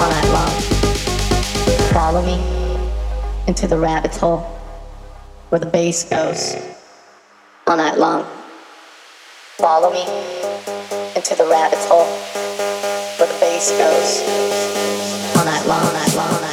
All night long. Follow me into the rabbit hole where the bass goes all night long. Follow me into the rabbit hole where the bass goes all night long, all night long. All night long.